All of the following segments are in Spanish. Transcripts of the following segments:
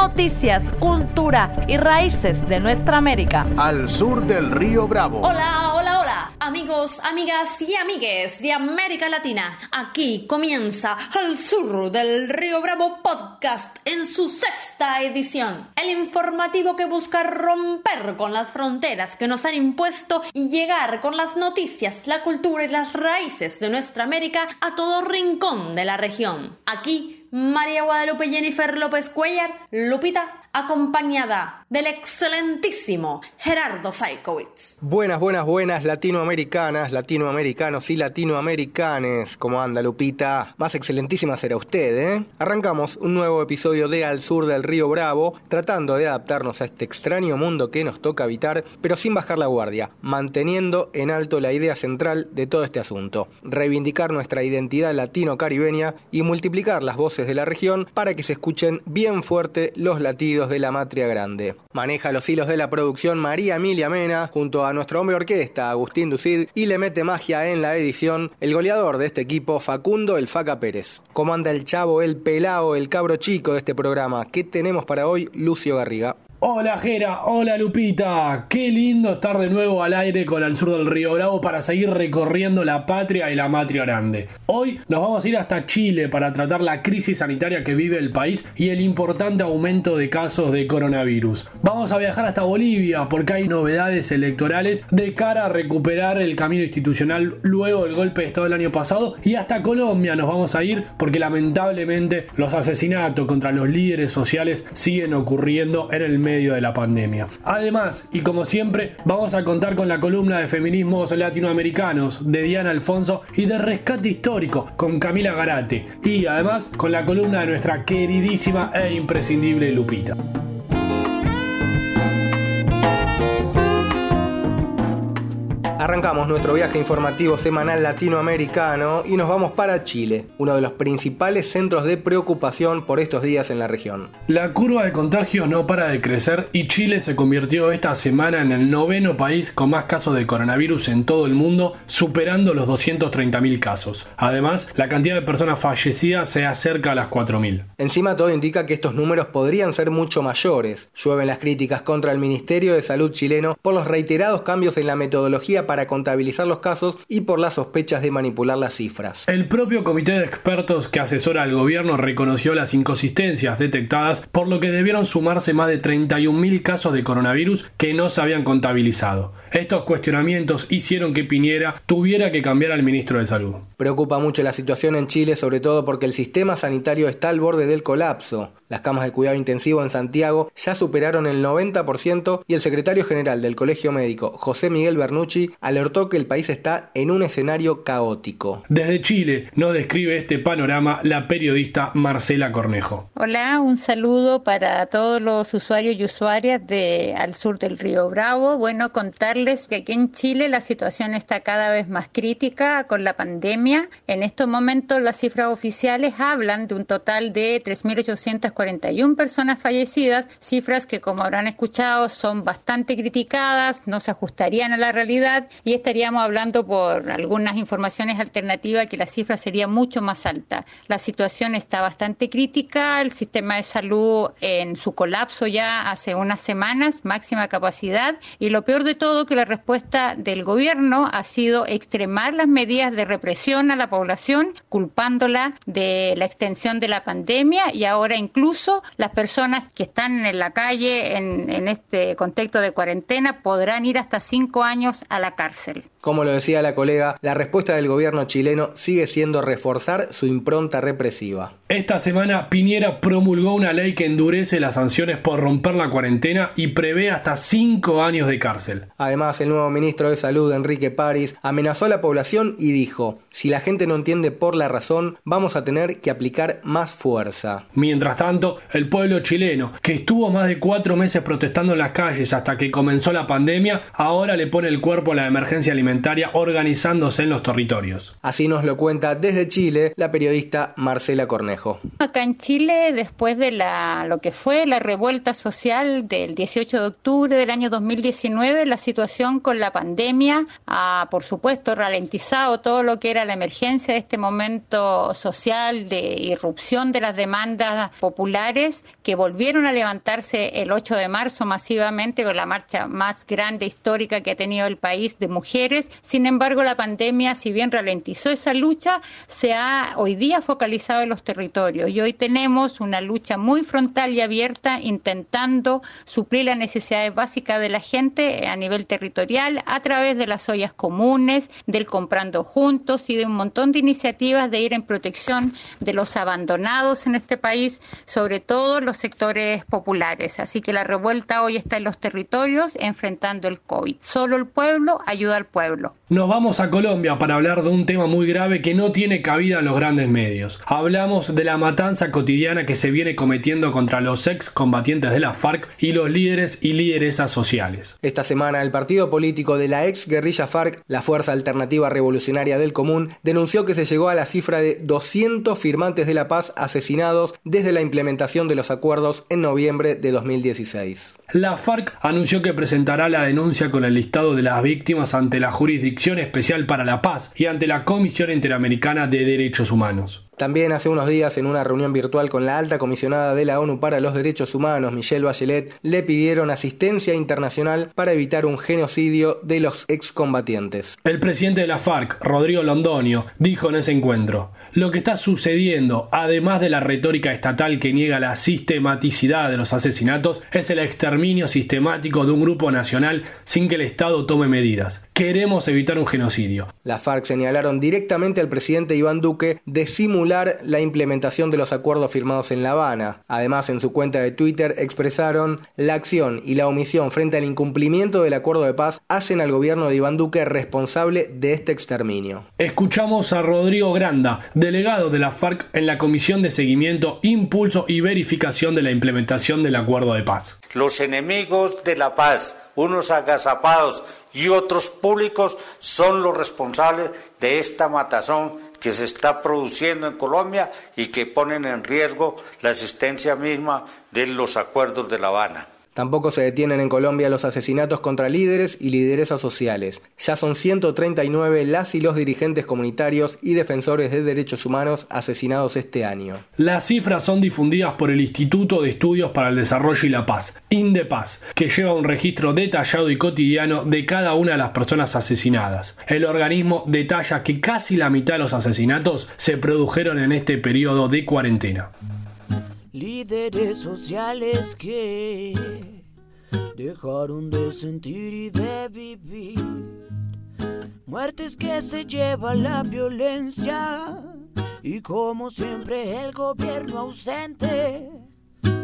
Noticias, cultura y raíces de nuestra América. Al sur del río Bravo. Hola, hola, hola, amigos, amigas y amigues de América Latina. Aquí comienza Al sur del río Bravo podcast en su sexta edición. El informativo que busca romper con las fronteras que nos han impuesto y llegar con las noticias, la cultura y las raíces de nuestra América a todo rincón de la región. Aquí María Guadalupe Jennifer López Cuellar, Lupita, acompañada del excelentísimo Gerardo Saikowitz. Buenas, buenas, buenas latinoamericanas, latinoamericanos y latinoamericanes. ¿Cómo anda Lupita? Más excelentísima será usted, ¿eh? Arrancamos un nuevo episodio de Al Sur del Río Bravo, tratando de adaptarnos a este extraño mundo que nos toca habitar, pero sin bajar la guardia, manteniendo en alto la idea central de todo este asunto, reivindicar nuestra identidad latino-caribeña y multiplicar las voces de la región para que se escuchen bien fuerte los latidos de la matria grande. Maneja los hilos de la producción María Emilia Mena junto a nuestro hombre orquesta Agustín Ducid y le mete magia en la edición el goleador de este equipo Facundo El Faca Pérez. ¿Cómo anda el chavo, el pelao, el cabro chico de este programa? ¿Qué tenemos para hoy, Lucio Garriga? Hola Jera, hola Lupita, qué lindo estar de nuevo al aire con Al Sur del Río Bravo para seguir recorriendo la patria y la matria grande. Hoy nos vamos a ir hasta Chile para tratar la crisis sanitaria que vive el país y el importante aumento de casos de coronavirus. Vamos a viajar hasta Bolivia porque hay novedades electorales de cara a recuperar el camino institucional luego del golpe de Estado del año pasado y hasta Colombia nos vamos a ir porque lamentablemente los asesinatos contra los líderes sociales siguen ocurriendo en el medio de la pandemia. Además, y como siempre, vamos a contar con la columna de feminismos latinoamericanos de Diana Alfonso y de rescate histórico con Camila Garate. Y además con la columna de nuestra queridísima e imprescindible Lupita. Arrancamos nuestro viaje informativo semanal latinoamericano y nos vamos para Chile, uno de los principales centros de preocupación por estos días en la región. La curva de contagios no para de crecer y Chile se convirtió esta semana en el noveno país con más casos de coronavirus en todo el mundo, superando los 230.000 casos. Además, la cantidad de personas fallecidas se acerca a las 4.000. Encima todo indica que estos números podrían ser mucho mayores. Llueven las críticas contra el Ministerio de Salud chileno por los reiterados cambios en la metodología para contabilizar los casos y por las sospechas de manipular las cifras. El propio comité de expertos que asesora al gobierno reconoció las inconsistencias detectadas, por lo que debieron sumarse más de 31.000 casos de coronavirus que no se habían contabilizado. Estos cuestionamientos hicieron que Piñera tuviera que cambiar al ministro de Salud. Preocupa mucho la situación en Chile, sobre todo porque el sistema sanitario está al borde del colapso. Las camas de cuidado intensivo en Santiago ya superaron el 90% y el secretario general del Colegio Médico, José Miguel Bernucci, alertó que el país está en un escenario caótico. Desde Chile nos describe este panorama la periodista Marcela Cornejo. Hola, un saludo para todos los usuarios y usuarias de al sur del Río Bravo. Bueno, que aquí en Chile la situación está cada vez más crítica con la pandemia. En estos momentos las cifras oficiales hablan de un total de 3.841 personas fallecidas, cifras que como habrán escuchado son bastante criticadas, no se ajustarían a la realidad y estaríamos hablando por algunas informaciones alternativas que la cifra sería mucho más alta. La situación está bastante crítica, el sistema de salud en su colapso ya hace unas semanas, máxima capacidad y lo peor de todo que la respuesta del gobierno ha sido extremar las medidas de represión a la población, culpándola de la extensión de la pandemia y ahora incluso las personas que están en la calle en, en este contexto de cuarentena podrán ir hasta cinco años a la cárcel. Como lo decía la colega, la respuesta del gobierno chileno sigue siendo reforzar su impronta represiva. Esta semana Piñera promulgó una ley que endurece las sanciones por romper la cuarentena y prevé hasta cinco años de cárcel. Además, el nuevo ministro de Salud, Enrique París, amenazó a la población y dijo, si Si la gente no entiende por la razón, vamos a tener que aplicar más fuerza. Mientras tanto, el pueblo chileno, que estuvo más de cuatro meses protestando en las calles hasta que comenzó la pandemia, ahora le pone el cuerpo a la emergencia alimentaria organizándose en los territorios. Así nos lo cuenta desde Chile la periodista Marcela Cornejo. Acá en Chile, después de la, lo que fue la revuelta social del 18 de octubre del año 2019, la situación con la pandemia ha, por supuesto, ralentizado todo lo que era la emergencia de este momento social de irrupción de las demandas populares que volvieron a levantarse el 8 de marzo masivamente con la marcha más grande histórica que ha tenido el país de mujeres. Sin embargo, la pandemia, si bien ralentizó esa lucha, se ha hoy día focalizado en los territorios y hoy tenemos una lucha muy frontal y abierta intentando suplir las necesidades básicas de la gente a nivel territorial a través de las ollas comunes, del comprando juntos y de un montón de iniciativas de ir en protección de los abandonados en este país, sobre todo los sectores populares. Así que la revuelta hoy está en los territorios enfrentando el COVID. Solo el pueblo ayuda al pueblo. Nos vamos a Colombia para hablar de un tema muy grave que no tiene cabida en los grandes medios. Hablamos de la matanza cotidiana que se viene cometiendo contra los ex combatientes de la FARC y los líderes y lideresas sociales. Esta semana el partido político de la ex guerrilla FARC, la Fuerza Alternativa Revolucionaria del Común, denunció que se llegó a la cifra de 200 firmantes de la paz asesinados desde la implementación de los acuerdos en noviembre de 2016. La FARC anunció que presentará la denuncia con el listado de las víctimas ante la Jurisdicción Especial para la Paz y ante la Comisión Interamericana de Derechos Humanos. También hace unos días, en una reunión virtual con la alta comisionada de la ONU para los Derechos Humanos, Michelle Bachelet, le pidieron asistencia internacional para evitar un genocidio de los excombatientes. El presidente de la FARC, Rodrigo Londonio, dijo en ese encuentro, lo que está sucediendo, además de la retórica estatal que niega la sistematicidad de los asesinatos, es el exterminio sistemático de un grupo nacional sin que el Estado tome medidas. Queremos evitar un genocidio. La FARC señalaron directamente al presidente Iván Duque de simular la implementación de los acuerdos firmados en La Habana. Además, en su cuenta de Twitter expresaron la acción y la omisión frente al incumplimiento del acuerdo de paz hacen al gobierno de Iván Duque responsable de este exterminio. Escuchamos a Rodrigo Granda, delegado de la FARC en la Comisión de Seguimiento, Impulso y Verificación de la implementación del acuerdo de paz. Los enemigos de la paz, unos agazapados y otros públicos, son los responsables de esta matazón que se está produciendo en Colombia y que ponen en riesgo la existencia misma de los acuerdos de La Habana. Tampoco se detienen en Colombia los asesinatos contra líderes y lideresas sociales. Ya son 139 las y los dirigentes comunitarios y defensores de derechos humanos asesinados este año. Las cifras son difundidas por el Instituto de Estudios para el Desarrollo y la Paz, INDEPAZ, que lleva un registro detallado y cotidiano de cada una de las personas asesinadas. El organismo detalla que casi la mitad de los asesinatos se produjeron en este periodo de cuarentena líderes sociales que dejaron de sentir y de vivir. Muertes que se lleva la violencia y como siempre el gobierno ausente.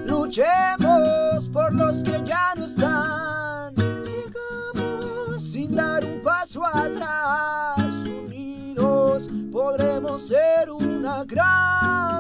Luchemos por los que ya no están. Sigamos sin dar un paso atrás. Unidos podremos ser una gran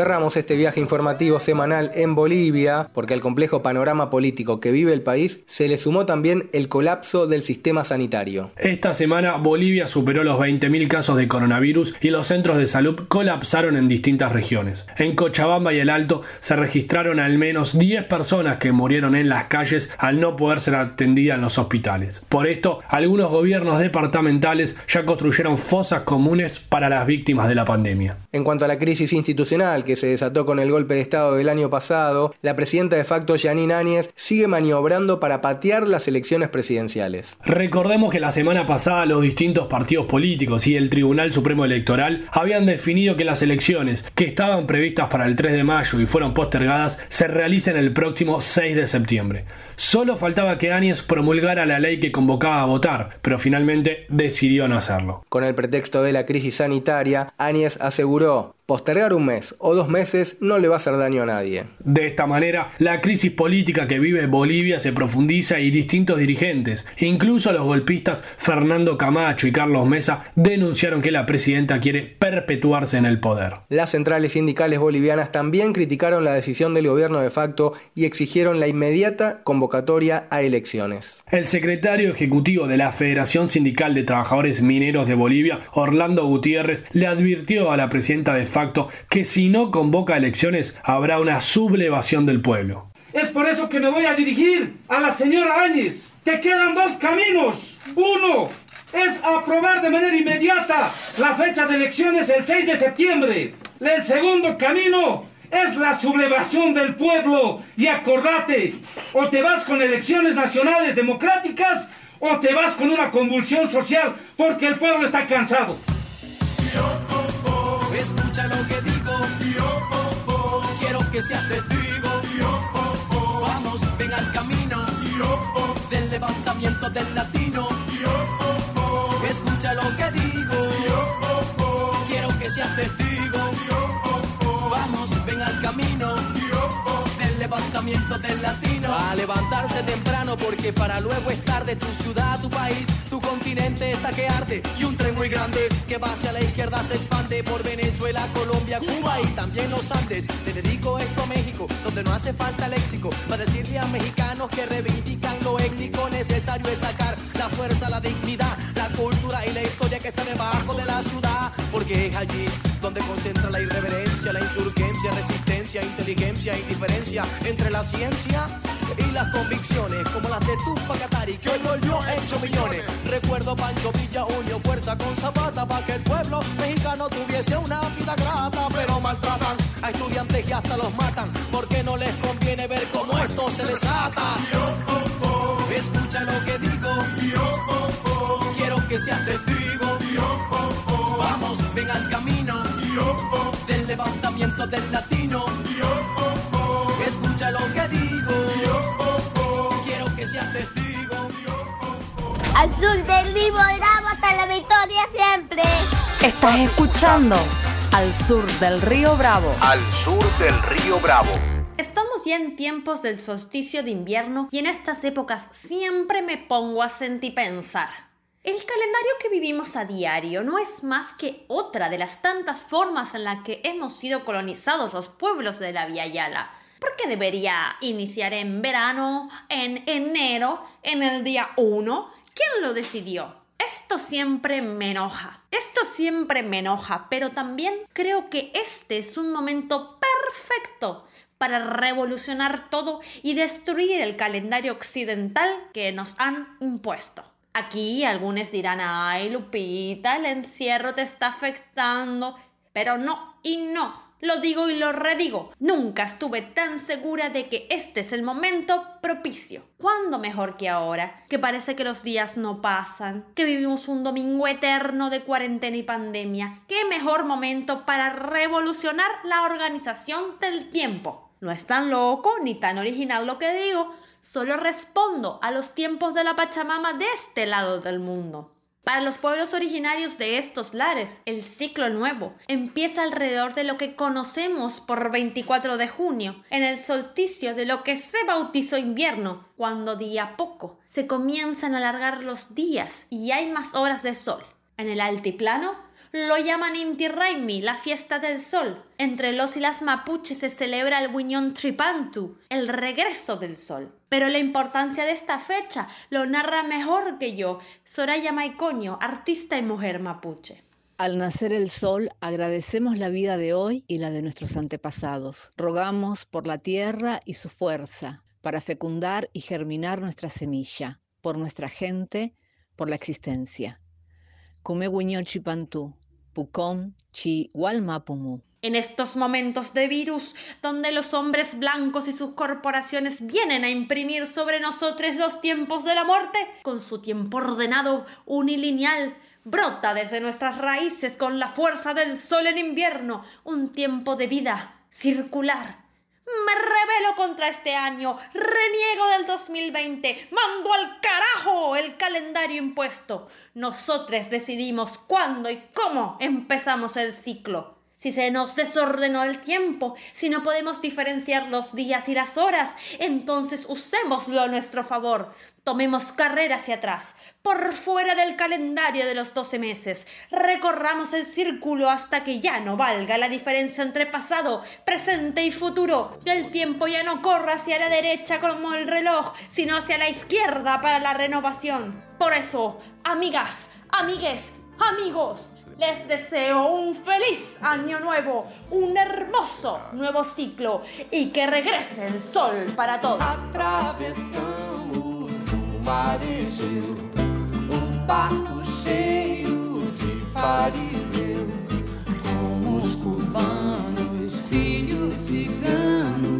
Cerramos este viaje informativo semanal en Bolivia porque al complejo panorama político que vive el país se le sumó también el colapso del sistema sanitario. Esta semana Bolivia superó los 20.000 casos de coronavirus y los centros de salud colapsaron en distintas regiones. En Cochabamba y el Alto se registraron al menos 10 personas que murieron en las calles al no poder ser atendidas en los hospitales. Por esto, algunos gobiernos departamentales ya construyeron fosas comunes para las víctimas de la pandemia. En cuanto a la crisis institucional que se desató con el golpe de Estado del año pasado, la presidenta de facto Janine Áñez sigue maniobrando para patear las elecciones presidenciales. Recordemos que la semana pasada los distintos partidos políticos y el Tribunal Supremo Electoral habían definido que las elecciones que estaban previstas para el 3 de mayo y fueron postergadas se realicen el próximo 6 de septiembre. Solo faltaba que Áñez promulgara la ley que convocaba a votar, pero finalmente decidió no hacerlo. Con el pretexto de la crisis sanitaria, Áñez aseguró Postergar un mes o dos meses no le va a hacer daño a nadie. De esta manera, la crisis política que vive Bolivia se profundiza y distintos dirigentes, incluso los golpistas Fernando Camacho y Carlos Mesa, denunciaron que la presidenta quiere perpetuarse en el poder. Las centrales sindicales bolivianas también criticaron la decisión del gobierno de facto y exigieron la inmediata convocatoria a elecciones. El secretario ejecutivo de la Federación Sindical de Trabajadores Mineros de Bolivia, Orlando Gutiérrez, le advirtió a la presidenta de facto que si no convoca elecciones habrá una sublevación del pueblo. Es por eso que me voy a dirigir a la señora Áñez. Te quedan dos caminos. Uno es aprobar de manera inmediata la fecha de elecciones el 6 de septiembre. El segundo camino es la sublevación del pueblo. Y acordate, o te vas con elecciones nacionales democráticas o te vas con una convulsión social porque el pueblo está cansado. Escucha lo que digo. Quiero que seas testigo. Vamos, ven al camino del levantamiento del latino. Escucha lo que digo. Quiero que seas testigo. Vamos, ven al camino levantamiento del latino. A levantarse temprano porque para luego estar de tu ciudad, tu país, tu continente está que arde. Y un tren muy grande que va hacia la izquierda se expande por Venezuela, Colombia, Cuba y también los Andes. Le dedico esto a México, donde no hace falta léxico. Para decirle a mexicanos que reivindican lo étnico, necesario es sacar la fuerza, la dignidad, la cultura y la historia que está debajo de la ciudad. Porque es allí donde concentra la irreverencia, la insurgencia, resistencia, inteligencia, indiferencia entre la ciencia y las convicciones como las de Tupac Atari que hoy volvió en millones. Recuerdo Pancho Villa unió fuerza con Zapata para que el pueblo mexicano tuviese una vida grata, pero maltratan a estudiantes y hasta los matan porque no les conviene ver cómo esto se desata. Escucha lo que digo, quiero que seas testigo. Vamos, ven al camino del levantamiento del latino. Escucha lo que digo. Quiero que seas testigo. Al sur del Río Bravo hasta la victoria siempre. Estás escuchando Al Sur del Río Bravo. Al sur del Río Bravo. Estamos ya en tiempos del solsticio de invierno y en estas épocas siempre me pongo a sentipensar. El calendario que vivimos a diario no es más que otra de las tantas formas en las que hemos sido colonizados los pueblos de la Vía Yala. ¿Por qué debería iniciar en verano, en enero, en el día 1? ¿Quién lo decidió? Esto siempre me enoja. Esto siempre me enoja, pero también creo que este es un momento perfecto para revolucionar todo y destruir el calendario occidental que nos han impuesto. Aquí algunos dirán, ay Lupita, el encierro te está afectando, pero no y no. Lo digo y lo redigo. Nunca estuve tan segura de que este es el momento propicio. ¿Cuándo mejor que ahora? Que parece que los días no pasan, que vivimos un domingo eterno de cuarentena y pandemia. ¿Qué mejor momento para revolucionar la organización del tiempo? No es tan loco ni tan original lo que digo, solo respondo a los tiempos de la Pachamama de este lado del mundo. Para los pueblos originarios de estos lares, el ciclo nuevo empieza alrededor de lo que conocemos por 24 de junio, en el solsticio de lo que se bautizó invierno, cuando día a poco se comienzan a alargar los días y hay más horas de sol. En el altiplano lo llaman Inti Raimi, la fiesta del sol. Entre los y las mapuches se celebra el Wiñón Tripantu, el regreso del sol. Pero la importancia de esta fecha lo narra mejor que yo Soraya Maicoño, artista y mujer mapuche. Al nacer el sol, agradecemos la vida de hoy y la de nuestros antepasados. Rogamos por la tierra y su fuerza, para fecundar y germinar nuestra semilla, por nuestra gente, por la existencia. Kume Chipantú, Pucón, Chi, Walmapumu. En estos momentos de virus, donde los hombres blancos y sus corporaciones vienen a imprimir sobre nosotros los tiempos de la muerte, con su tiempo ordenado, unilineal, brota desde nuestras raíces con la fuerza del sol en invierno, un tiempo de vida circular, me rebelo contra este año, reniego del 2020, mando al carajo el calendario impuesto. Nosotros decidimos cuándo y cómo empezamos el ciclo. Si se nos desordenó el tiempo, si no podemos diferenciar los días y las horas, entonces usémoslo a nuestro favor. Tomemos carrera hacia atrás, por fuera del calendario de los 12 meses. Recorramos el círculo hasta que ya no valga la diferencia entre pasado, presente y futuro. Que el tiempo ya no corra hacia la derecha como el reloj, sino hacia la izquierda para la renovación. Por eso, amigas, amigues, amigos, les deseo un feliz año nuevo, un hermoso nuevo ciclo y que regrese el sol para todos. Atravessamos o marejeu, um barco cheio de fariseus, como os cubanos, sírios, ciganos,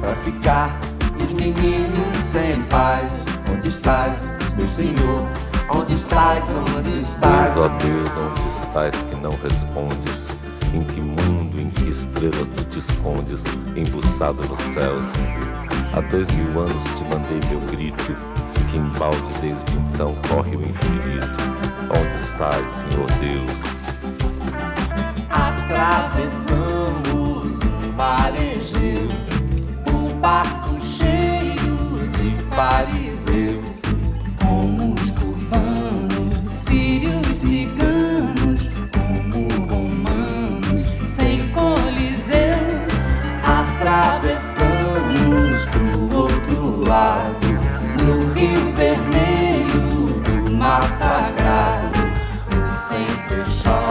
pra ficar. Os meninos sem paz, onde estás, meu senhor? Onde estás, onde estás? Deus, ó Deus, onde estás que não respondes? Em que mundo, em que estrela tu te escondes, embuçado nos céus? Há dois mil anos te mandei meu grito, que embalde desde então corre o infinito. Onde estás, Senhor Deus? Atravessamos o marejeu, um barco cheio de fariseus, como os cubanos, sírios, ciganos, como romanos, sem coliseu. Atravessamos pro outro lado, no Rio Vermelho do Mar Sagrado, o Center Shopping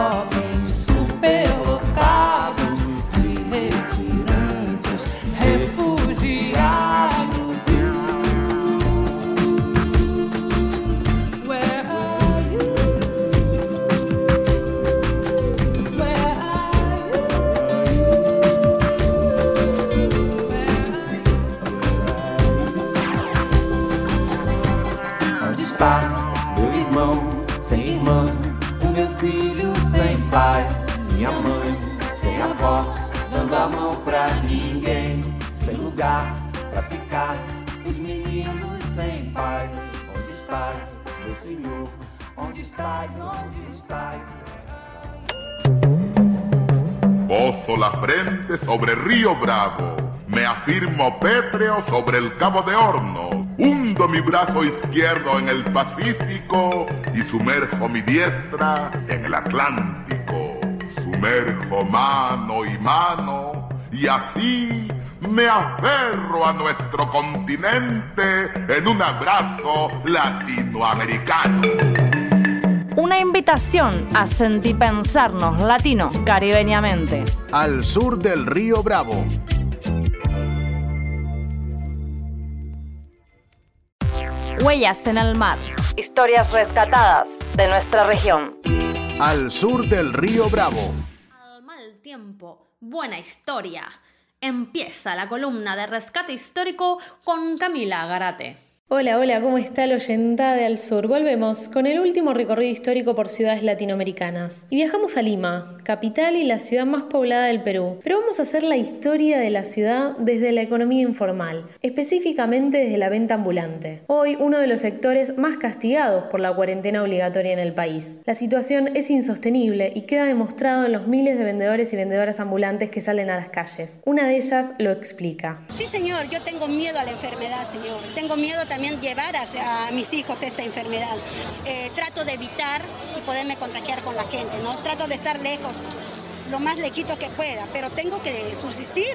sobre el Cabo de Hornos. Hundo mi brazo izquierdo en el Pacífico y sumerjo mi diestra en el Atlántico. Sumerjo mano y mano y así me aferro a nuestro continente en un abrazo latinoamericano. Una invitación a sentipensarnos latino caribeñamente. Al sur del río Bravo. Huellas en el mar. Historias rescatadas de nuestra región. Al sur del río Bravo. Al mal tiempo, buena historia. Empieza la columna de rescate histórico con Camila Garate. Hola, hola, ¿cómo está la oyentada de Al Sur? Volvemos con el último recorrido histórico por ciudades latinoamericanas. Y viajamos a Lima, capital y la ciudad más poblada del Perú. Pero vamos a hacer la historia de la ciudad desde la economía informal, específicamente desde la venta ambulante. Hoy uno de los sectores más castigados por la cuarentena obligatoria en el país. La situación es insostenible y queda demostrado en los miles de vendedores y vendedoras ambulantes que salen a las calles. Una de ellas lo explica. Sí, señor, yo tengo miedo a la enfermedad, señor. Tengo miedo también llevar a, mis hijos esta enfermedad. Eh, trato de evitar y poderme contagiar con la gente, ¿no? Trato de estar lejos, lo más lejito que pueda, pero tengo que subsistir.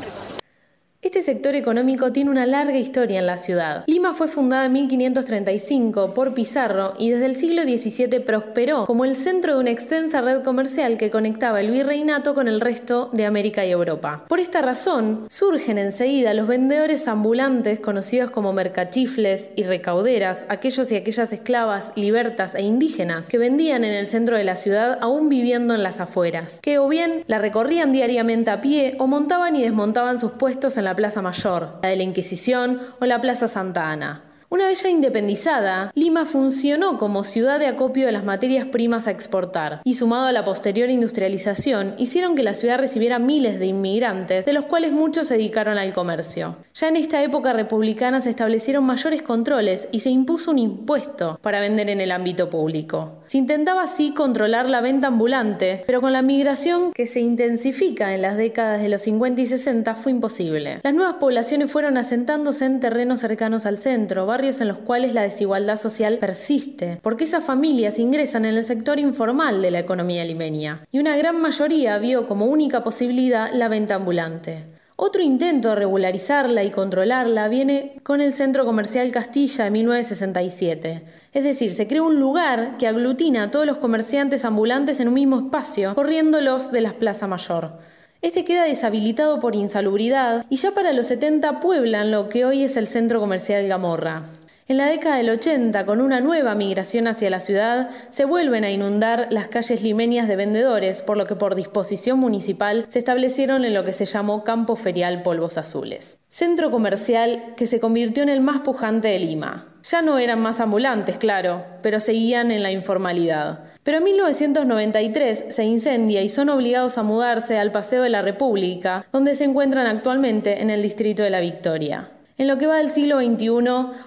Este sector económico tiene una larga historia en la ciudad. Lima fue fundada en 1535 por Pizarro y desde el siglo XVII prosperó como el centro de una extensa red comercial que conectaba el virreinato con el resto de América y Europa. Por esta razón, surgen enseguida los vendedores ambulantes conocidos como mercachifles y recauderas, aquellos y aquellas esclavas, libertas e indígenas que vendían en el centro de la ciudad aún viviendo en las afueras, que o bien la recorrían diariamente a pie o montaban y desmontaban sus puestos en la Plaza Mayor, la de la Inquisición o la Plaza Santa Ana. Una vez independizada, Lima funcionó como ciudad de acopio de las materias primas a exportar, y sumado a la posterior industrialización, hicieron que la ciudad recibiera miles de inmigrantes, de los cuales muchos se dedicaron al comercio. Ya en esta época republicana se establecieron mayores controles y se impuso un impuesto para vender en el ámbito público. Se intentaba así controlar la venta ambulante, pero con la migración que se intensifica en las décadas de los 50 y 60 fue imposible. Las nuevas poblaciones fueron asentándose en terrenos cercanos al centro, en los cuales la desigualdad social persiste, porque esas familias ingresan en el sector informal de la economía limeña, y una gran mayoría vio como única posibilidad la venta ambulante. Otro intento de regularizarla y controlarla viene con el Centro Comercial Castilla de 1967. Es decir, se crea un lugar que aglutina a todos los comerciantes ambulantes en un mismo espacio, corriéndolos de la Plaza Mayor. Este queda deshabilitado por insalubridad y ya para los 70 pueblan lo que hoy es el centro comercial Gamorra. En la década del 80, con una nueva migración hacia la ciudad, se vuelven a inundar las calles limeñas de vendedores, por lo que por disposición municipal se establecieron en lo que se llamó Campo Ferial Polvos Azules. Centro comercial que se convirtió en el más pujante de Lima. Ya no eran más ambulantes, claro, pero seguían en la informalidad. Pero en 1993 se incendia y son obligados a mudarse al Paseo de la República, donde se encuentran actualmente en el distrito de la Victoria. En lo que va del siglo XXI,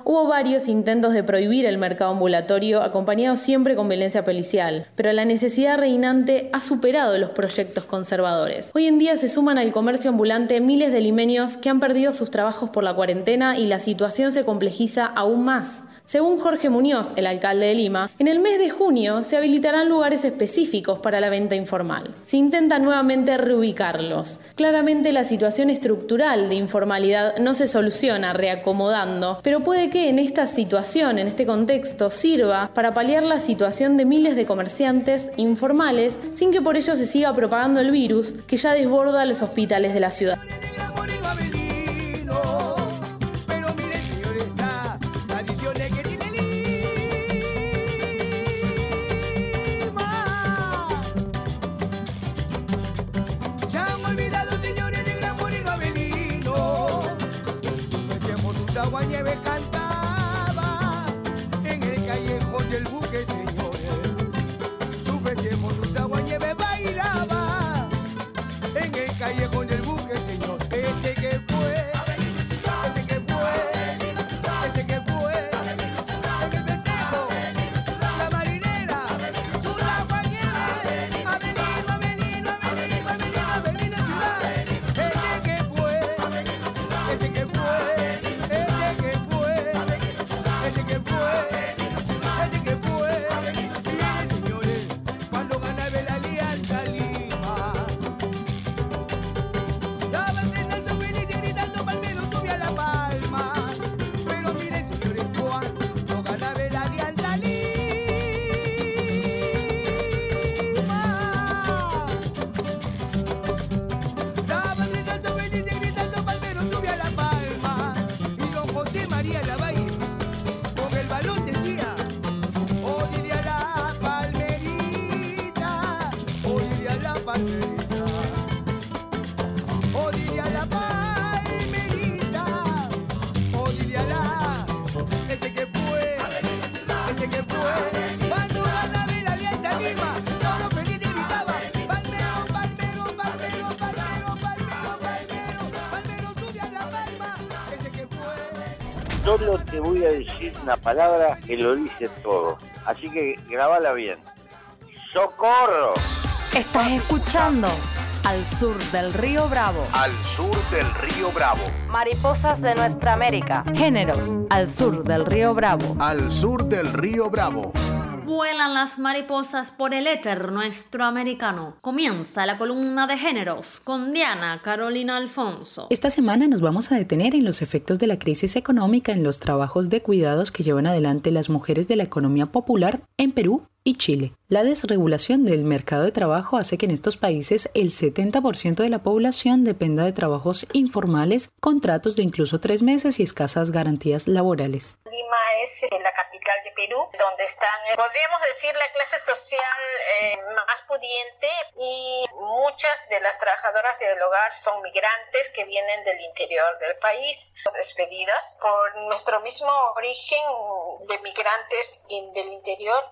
hubo varios intentos de prohibir el mercado ambulatorio, acompañados siempre con violencia policial, pero la necesidad reinante ha superado los proyectos conservadores. Hoy en día se suman al comercio ambulante miles de limeños que han perdido sus trabajos por la cuarentena y la situación se complejiza aún más. Según Jorge Muñoz, el alcalde de Lima, en el mes de junio se habilitarán lugares específicos para la venta informal. Se intenta nuevamente reubicarlos. Claramente la situación estructural de informalidad no se soluciona reacomodando, pero puede que en esta situación, en este contexto, sirva para paliar la situación de miles de comerciantes informales sin que por ello se siga propagando el virus que ya desborda los hospitales de la ciudad. One year ago. Decir una palabra que lo dice todo. Así que grabala bien. ¡Socorro! Estás escuchando Al Sur del Río Bravo. Al Sur del Río Bravo. Mariposas de nuestra América. Género. Al Sur del Río Bravo. Al Sur del Río Bravo. Vuelan las mariposas por el éter nuestro americano. Comienza la columna de géneros con Diana Carolina Alfonso. Esta semana nos vamos a detener en los efectos de la crisis económica en los trabajos de cuidados que llevan adelante las mujeres de la economía popular en Perú y Chile. La desregulación del mercado de trabajo hace que en estos países el 70% de la población dependa de trabajos informales, contratos de incluso tres meses y escasas garantías laborales. Lima es eh, la capital de Perú, donde están, eh, podríamos decir, la clase social eh, más pudiente y muchas de las trabajadoras del hogar son migrantes que vienen del interior del país, despedidas por nuestro mismo origen de migrantes del interior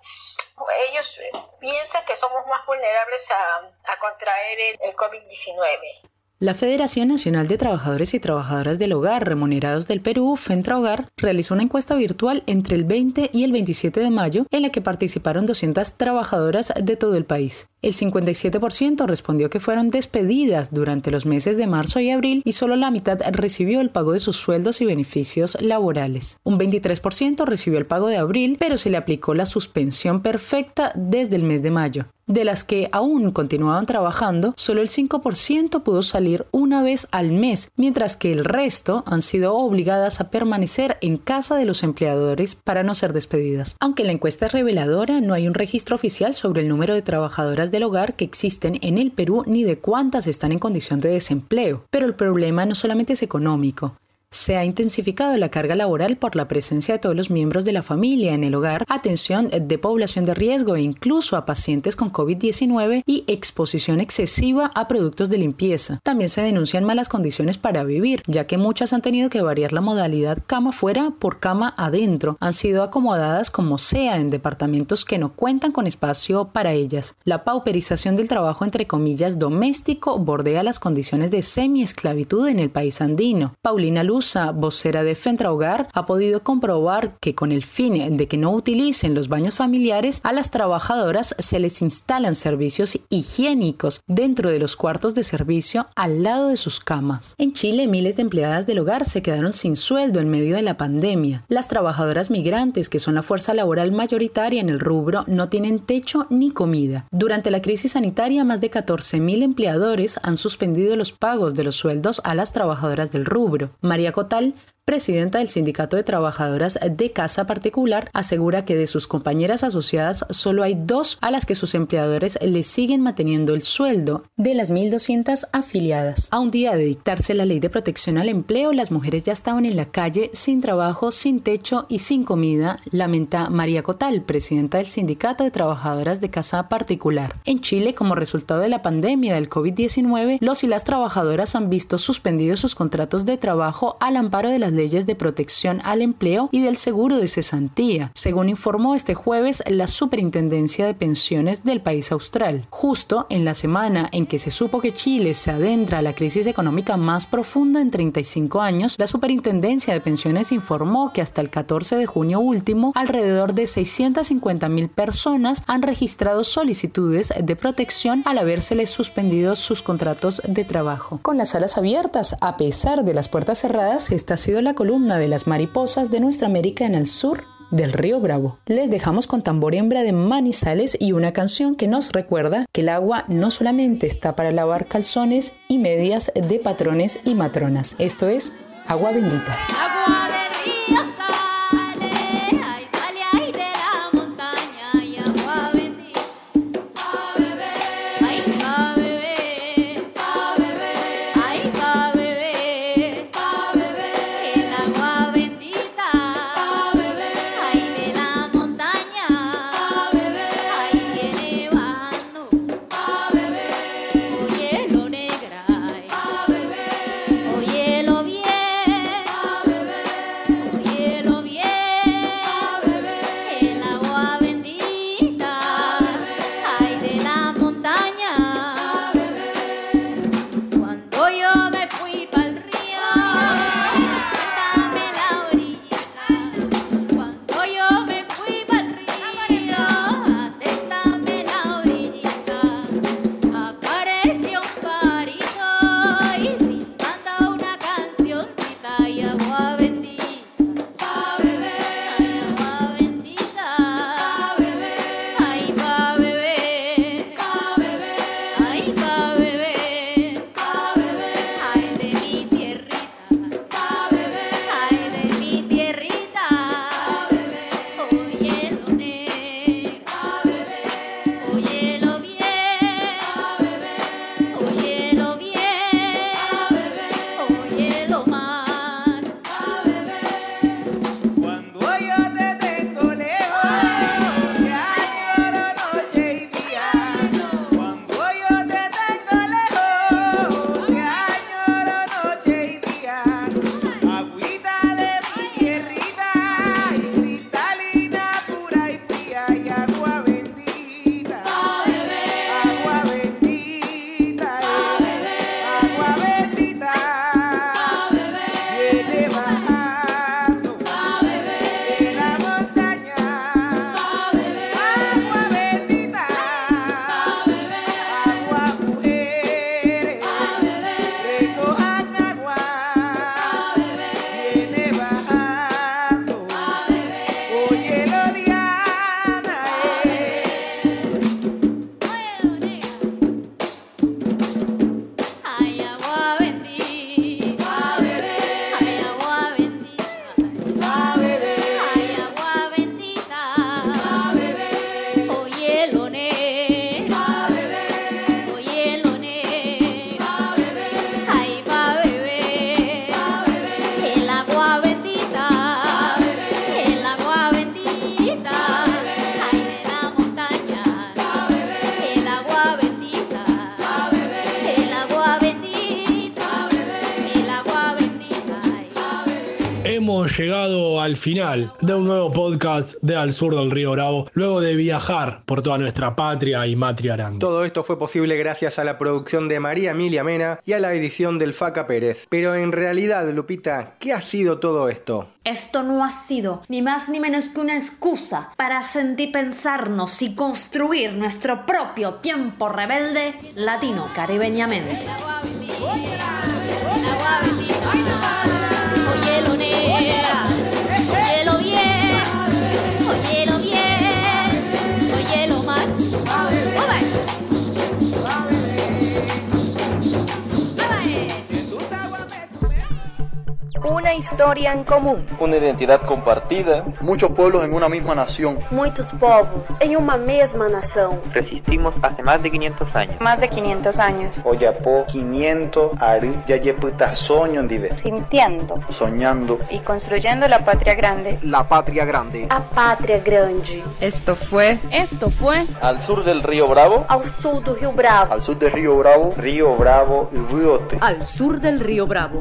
ellos piensan que somos más vulnerables a, a contraer el, el COVID-19. La Federación Nacional de Trabajadores y Trabajadoras del Hogar Remunerados del Perú, FENTRA Hogar, realizó una encuesta virtual entre el 20 y el 27 de mayo en la que participaron 200 trabajadoras de todo el país. El 57% respondió que fueron despedidas durante los meses de marzo y abril y solo la mitad recibió el pago de sus sueldos y beneficios laborales. Un 23% recibió el pago de abril, pero se le aplicó la suspensión perfecta desde el mes de mayo. De las que aún continuaban trabajando, solo el 5% pudo salir una vez al mes, mientras que el resto han sido obligadas a permanecer en casa de los empleadores para no ser despedidas. Aunque la encuesta es reveladora, no hay un registro oficial sobre el número de trabajadoras del hogar que existen en el Perú ni de cuántas están en condición de desempleo. Pero el problema no solamente es económico. Se ha intensificado la carga laboral por la presencia de todos los miembros de la familia en el hogar, atención de población de riesgo e incluso a pacientes con COVID-19 y exposición excesiva a productos de limpieza. También se denuncian malas condiciones para vivir, ya que muchas han tenido que variar la modalidad cama fuera por cama adentro. Han sido acomodadas como sea en departamentos que no cuentan con espacio para ellas. La pauperización del trabajo entre comillas doméstico bordea las condiciones de semi-esclavitud en el país andino. Paulina Luz vocera de Fentra Hogar, ha podido comprobar que con el fin de que no utilicen los baños familiares, a las trabajadoras se les instalan servicios higiénicos dentro de los cuartos de servicio al lado de sus camas. En Chile, miles de empleadas del hogar se quedaron sin sueldo en medio de la pandemia. Las trabajadoras migrantes, que son la fuerza laboral mayoritaria en el rubro, no tienen techo ni comida. Durante la crisis sanitaria, más de 14.000 empleadores han suspendido los pagos de los sueldos a las trabajadoras del rubro. María Cotal presidenta del Sindicato de Trabajadoras de Casa Particular, asegura que de sus compañeras asociadas solo hay dos a las que sus empleadores le siguen manteniendo el sueldo de las 1.200 afiliadas. A un día de dictarse la ley de protección al empleo, las mujeres ya estaban en la calle sin trabajo, sin techo y sin comida, lamenta María Cotal, presidenta del Sindicato de Trabajadoras de Casa Particular. En Chile, como resultado de la pandemia del COVID-19, los y las trabajadoras han visto suspendidos sus contratos de trabajo al amparo de las leyes de protección al empleo y del seguro de cesantía, según informó este jueves la Superintendencia de Pensiones del país austral. Justo en la semana en que se supo que Chile se adentra a la crisis económica más profunda en 35 años, la Superintendencia de Pensiones informó que hasta el 14 de junio último, alrededor de 650 mil personas han registrado solicitudes de protección al habérseles suspendido sus contratos de trabajo. Con las salas abiertas, a pesar de las puertas cerradas, esta ha sido la columna de las mariposas de nuestra América en el sur del río Bravo. Les dejamos con tambor hembra de Manizales y una canción que nos recuerda que el agua no solamente está para lavar calzones y medias de patrones y matronas. Esto es agua bendita. Final de un nuevo podcast de Al Sur del Río Bravo, luego de viajar por toda nuestra patria y matria grande. Todo esto fue posible gracias a la producción de María Emilia Mena y a la edición del Faca Pérez. Pero en realidad, Lupita, ¿qué ha sido todo esto? Esto no ha sido ni más ni menos que una excusa para sentir pensarnos y construir nuestro propio tiempo rebelde latino caribeñamente. Historia en común. Una identidad compartida. Muchos pueblos en una misma nación. Muitos povos em uma mesma nação. Resistimos hace más de 500 años. Más de 500 años. Oyapo 500 ari yayeputa soño ndive. Sintiendo Soñando. y construyendo la patria grande. La patria grande. A pátria grande. Esto fue. Esto fue. Al sur del río Bravo. Ao sul do Rio Bravo. Al sur del río Bravo. Río Bravo y. Al sur del Río Bravo.